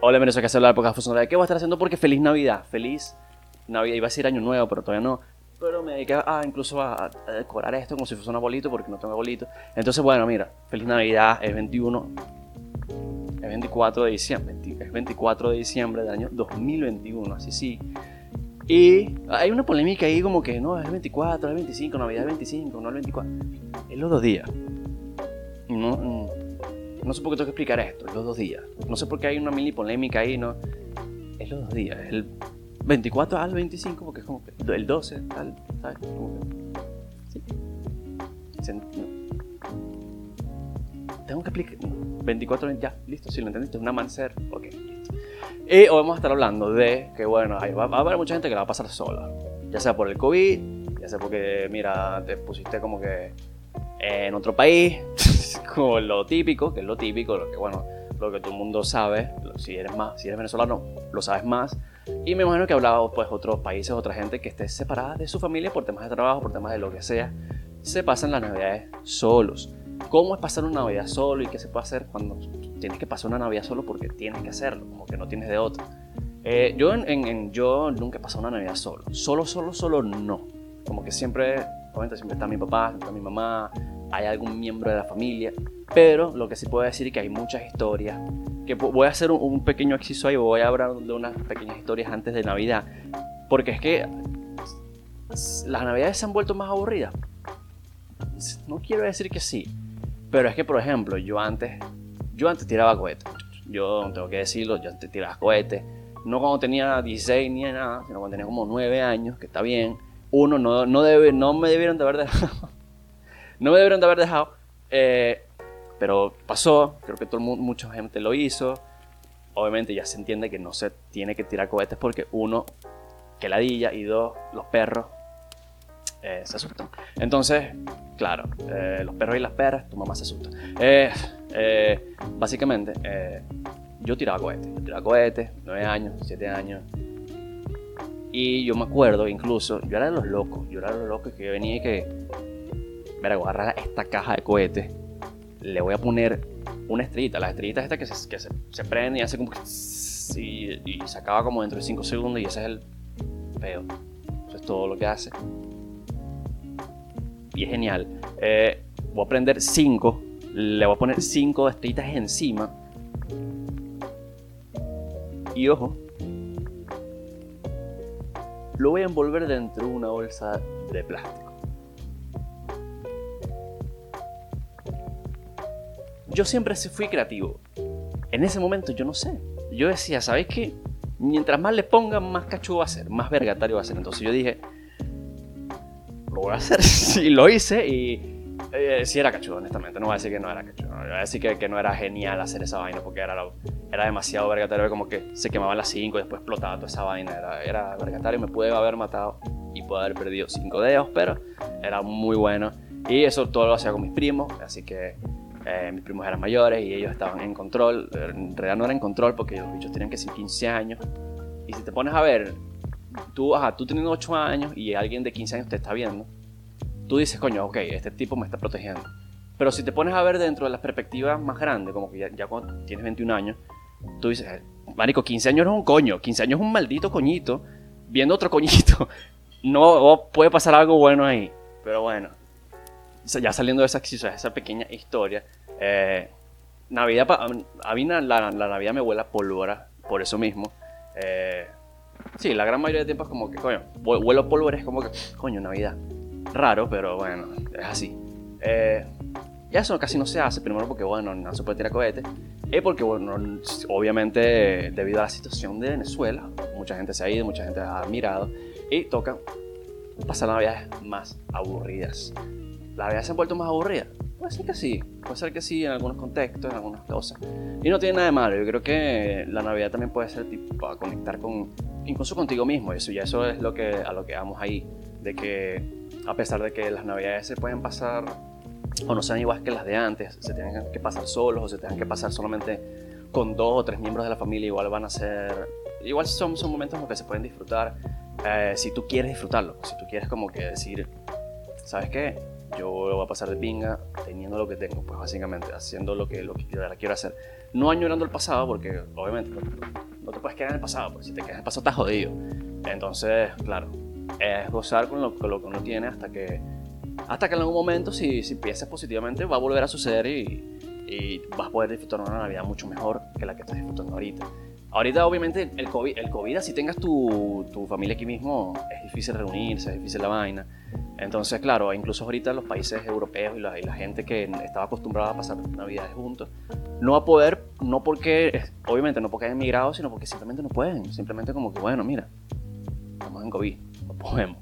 Hola, en Venezuela que hace la época funcional. ¿Qué voy a estar haciendo? Porque feliz Navidad, feliz Navidad. Iba a decir año nuevo, pero todavía no. Pero me dediqué a, incluso a, decorar esto como si fuese un abuelito, porque no tengo abuelito. Entonces, bueno, mira, feliz Navidad, es 21, es 24 de diciembre, es 24 de diciembre del año 2021, así sí. Y hay una polémica ahí como que no, es el 24, es el 25, Navidad es el 25, no el 24. Es los dos días. No, no sé por qué tengo que explicar esto, es los dos días. No sé por qué hay una mini polémica ahí, ¿no? Es los dos días, es el 24 al 25, porque es como que el 12, tal, ¿sabes? Como que, sí. Tengo que explicar. 24, ya, listo, si lo entendiste, es un amanecer, ok, listo. Y hoy vamos a estar hablando de que, bueno, va, va a haber mucha gente que la va a pasar sola. Ya sea por el COVID, ya sea porque, mira, te pusiste como que en otro país, como lo típico, que es lo típico, lo que bueno, lo que todo el mundo sabe, si eres más, si eres venezolano, lo sabes más. Y me imagino que hablaba pues otros países, otra gente que esté separada de su familia por temas de trabajo, por temas de lo que sea, se pasan las navidades solos. ¿Cómo es pasar una navidad solo y qué se puede hacer cuando tienes que pasar una navidad solo porque tienes que hacerlo, como que no tienes de otro? Eh, yo, en, yo nunca he pasado una navidad solo. Solo, solo, solo no. Como que siempre, obviamente siempre está mi papá, está mi mamá, hay algún miembro de la familia, pero lo que sí puedo decir es que hay muchas historias, que voy a hacer un, pequeño exceso ahí, voy a hablar de unas pequeñas historias antes de Navidad, porque es que las Navidades se han vuelto más aburridas. No quiero decir que sí, pero es que, por ejemplo, yo antes, yo antes tiraba cohetes, yo tengo que decirlo, yo antes tiraba cohetes, no cuando tenía 16 ni nada, sino cuando tenía como 9 años, que está bien. Uno, no, no, debe, no me debieron de haber dejado no me deberían de haber dejado, eh, pero pasó, creo que todo el mundo, mucha gente lo hizo. Obviamente ya se entiende que no se tiene que tirar cohetes porque uno, que ladilla, y dos, los perros eh, se asustan. Entonces, claro, eh, los perros y las perras, tu mamá se asusta. básicamente, yo tiraba cohetes, yo tiraba cohetes, 9 años, 7 años. Y yo me acuerdo, incluso, yo era de los locos, yo era de los locos que venía y que mira, voy a agarrar esta caja de cohetes, le voy a poner una estrellita, las estrellitas estas que se, que se, prenden y hace como. Y, se acaba como dentro de 5 segundos y ese es el feo. Eso es todo lo que hace. Y es genial. Eh, voy a prender 5, le voy a poner 5 estrellitas encima. Y ojo, lo voy a envolver dentro de una bolsa de plástico. Yo siempre fui creativo. En ese momento yo no sé. Yo decía, ¿sabes qué? Mientras más le pongan, más cachudo va a ser, más vergatario va a ser. Entonces yo dije, lo voy a hacer. y lo hice y eh, sí era cachudo, honestamente. No voy a decir que no era cachudo. Voy a decir que, que, no era genial hacer esa vaina porque era, era demasiado vergatario. Como que se quemaban las 5 y después explotaba toda esa vaina. Era, era vergatario. Me pude haber matado y pude haber perdido 5 dedos, pero era muy bueno. Y eso todo lo hacía con mis primos. Así que eh, mis primos eran mayores y ellos estaban en control. En realidad no eran en control porque los bichos tenían que ser 15 años. Y si te pones a ver, tú, ajá, tú teniendo 8 años y alguien de 15 años te está viendo, tú dices, coño, ok, este tipo me está protegiendo. Pero si te pones a ver dentro de las perspectivas más grandes, como que ya, cuando tienes 21 años, tú dices, Marico, 15 años no es un coño, 15 años es un maldito coñito, viendo otro coñito. No puede pasar algo bueno ahí. Pero bueno, ya saliendo de esa, esa pequeña historia, eh, Navidad, a mí la, Navidad me huele a pólvora, por eso mismo. Eh, sí, la gran mayoría de tiempo es como que, coño, huelo pólvora, es como que, coño, Navidad. Raro, pero bueno, es así. Eh, y eso casi no se hace, primero porque, bueno, no se puede tirar cohetes. Y porque, bueno, obviamente, debido a la situación de Venezuela, mucha gente se ha ido, mucha gente ha admirado. Y toca pasar navidades más aburridas. ¿La Navidad se ha vuelto más aburrida? Puede ser que sí, puede ser que sí en algunos contextos, en algunas cosas. Y no tiene nada de malo, yo creo que la Navidad también puede ser tipo para conectar con, incluso contigo mismo, eso ya eso es lo que, a lo que vamos ahí, de que a pesar de que las Navidades se pueden pasar o no sean iguales que las de antes, se tienen que pasar solos o se tengan que pasar solamente con dos o tres miembros de la familia, igual van a ser, igual son, son momentos en los que se pueden disfrutar eh, si tú quieres disfrutarlo, si tú quieres como que decir, ¿sabes qué? Yo voy a pasar de pinga teniendo lo que tengo, pues básicamente, haciendo lo que, lo que yo quiero hacer. No añorando el pasado, porque obviamente no, te puedes quedar en el pasado, porque si te quedas en el pasado estás jodido. Entonces, claro, es gozar con lo, con lo que uno tiene hasta que, hasta que en algún momento, si, si piensas positivamente, va a volver a suceder y, y vas a poder disfrutar una Navidad mucho mejor que la que estás disfrutando ahorita. Ahorita, obviamente, el COVID, el COVID así tengas tu, tu, familia aquí mismo, es difícil reunirse, es difícil la vaina. Entonces, claro, incluso ahorita los países europeos y la, y la gente que estaba acostumbrada a pasar Navidades juntos, no va a poder, no porque, obviamente, no porque hayan emigrado, sino porque simplemente no pueden. Simplemente como que, bueno, mira, estamos en COVID, no podemos.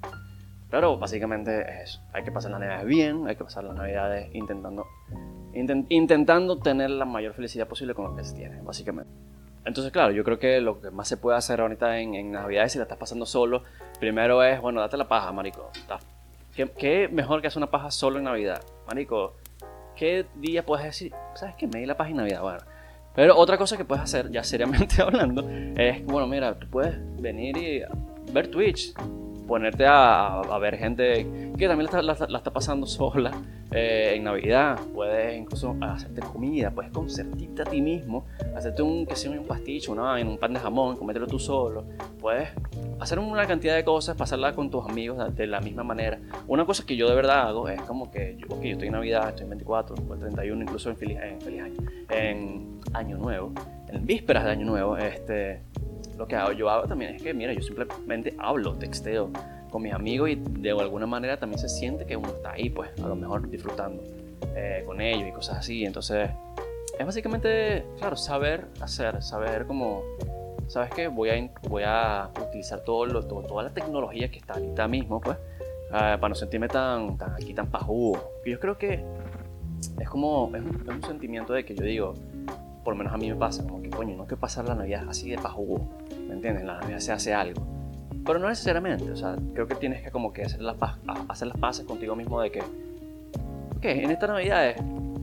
Pero básicamente es eso. Hay que pasar las Navidades bien, hay que pasar las Navidades intentando, intentando tener la mayor felicidad posible con lo que se tiene, básicamente. Entonces, claro, yo creo que lo que más se puede hacer ahorita en, en Navidades, si la estás pasando solo, primero es, bueno, date la paja, marico. ¿Qué, ¿Qué, mejor que hacer una paja solo en Navidad? Marico, ¿qué día puedes decir? ¿Sabes qué? Me di la paja en Navidad. Bueno, pero otra cosa que puedes hacer, ya seriamente hablando, es, bueno, mira, tú puedes venir y ver Twitch, ponerte a, ver gente que también la, está pasando sola eh, en Navidad. Puedes incluso hacerte comida, puedes concertarte a ti mismo, hacerte un, que sea un pasticho, una, un pan de jamón, comértelo tú solo. Puedes hacer una cantidad de cosas, pasarla con tus amigos de la misma manera. Una cosa que yo de verdad hago es como que, yo, yo estoy en Navidad, estoy en 24, o 31, incluso en feliz, en feliz año, en Año Nuevo, en vísperas de Año Nuevo, este lo que hago, yo hago también es que, mira, yo simplemente hablo, texteo con mis amigos y de alguna manera también se siente que uno está ahí, pues, a lo mejor disfrutando eh, con ellos y cosas así. Entonces, es básicamente, claro, saber hacer, saber cómo, ¿sabes qué? Voy a, voy a utilizar todo lo, todo, toda la tecnología que está ahorita mismo, pues, uh, para no sentirme tan, tan aquí, tan pajudo. Yo creo que es como, es un, es un sentimiento de que yo digo, por lo menos a mí me pasa, como que coño, no hay que pasar la Navidad así de pajugo, ¿me entiendes? En la Navidad se hace algo. Pero no necesariamente, o sea, creo que tienes que como que hacer las, hacer las paces contigo mismo de que, ok, en esta Navidad es,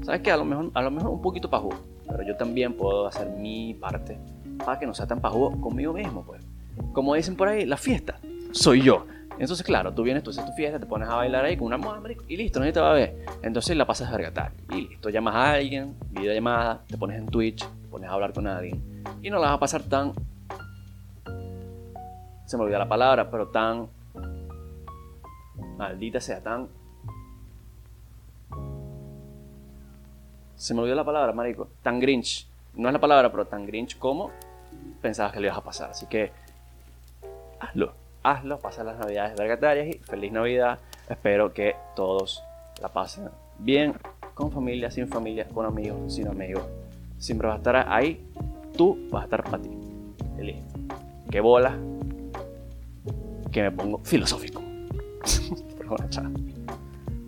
¿sabes qué? A lo mejor, a lo mejor un poquito pajugo, pero yo también puedo hacer mi parte para que no sea tan pajugo conmigo mismo, pues. Como dicen por ahí, la fiesta soy yo. Entonces, claro, tú vienes, tú haces tu fiesta, te pones a bailar ahí con una madre y listo, nadie te va a ver. Entonces la pasas a regatar y listo, llamas a alguien, videollamada, te pones en Twitch, te pones a hablar con alguien y no la vas a pasar tan. Se me olvidó la palabra, pero tan. Maldita sea, tan. Se me olvidó la palabra, marico. Tan grinch. No es la palabra, pero tan grinch como pensabas que le ibas a pasar. Así que. Hazlo hazlo, pasa las navidades vergatarias y feliz Navidad. Espero que todos la pasen bien, con familia, sin familia, con amigos, sin amigos. Siempre vas a estar ahí, tú vas a estar para ti. listo. Que bola, que me pongo filosófico. Pero bueno, chao.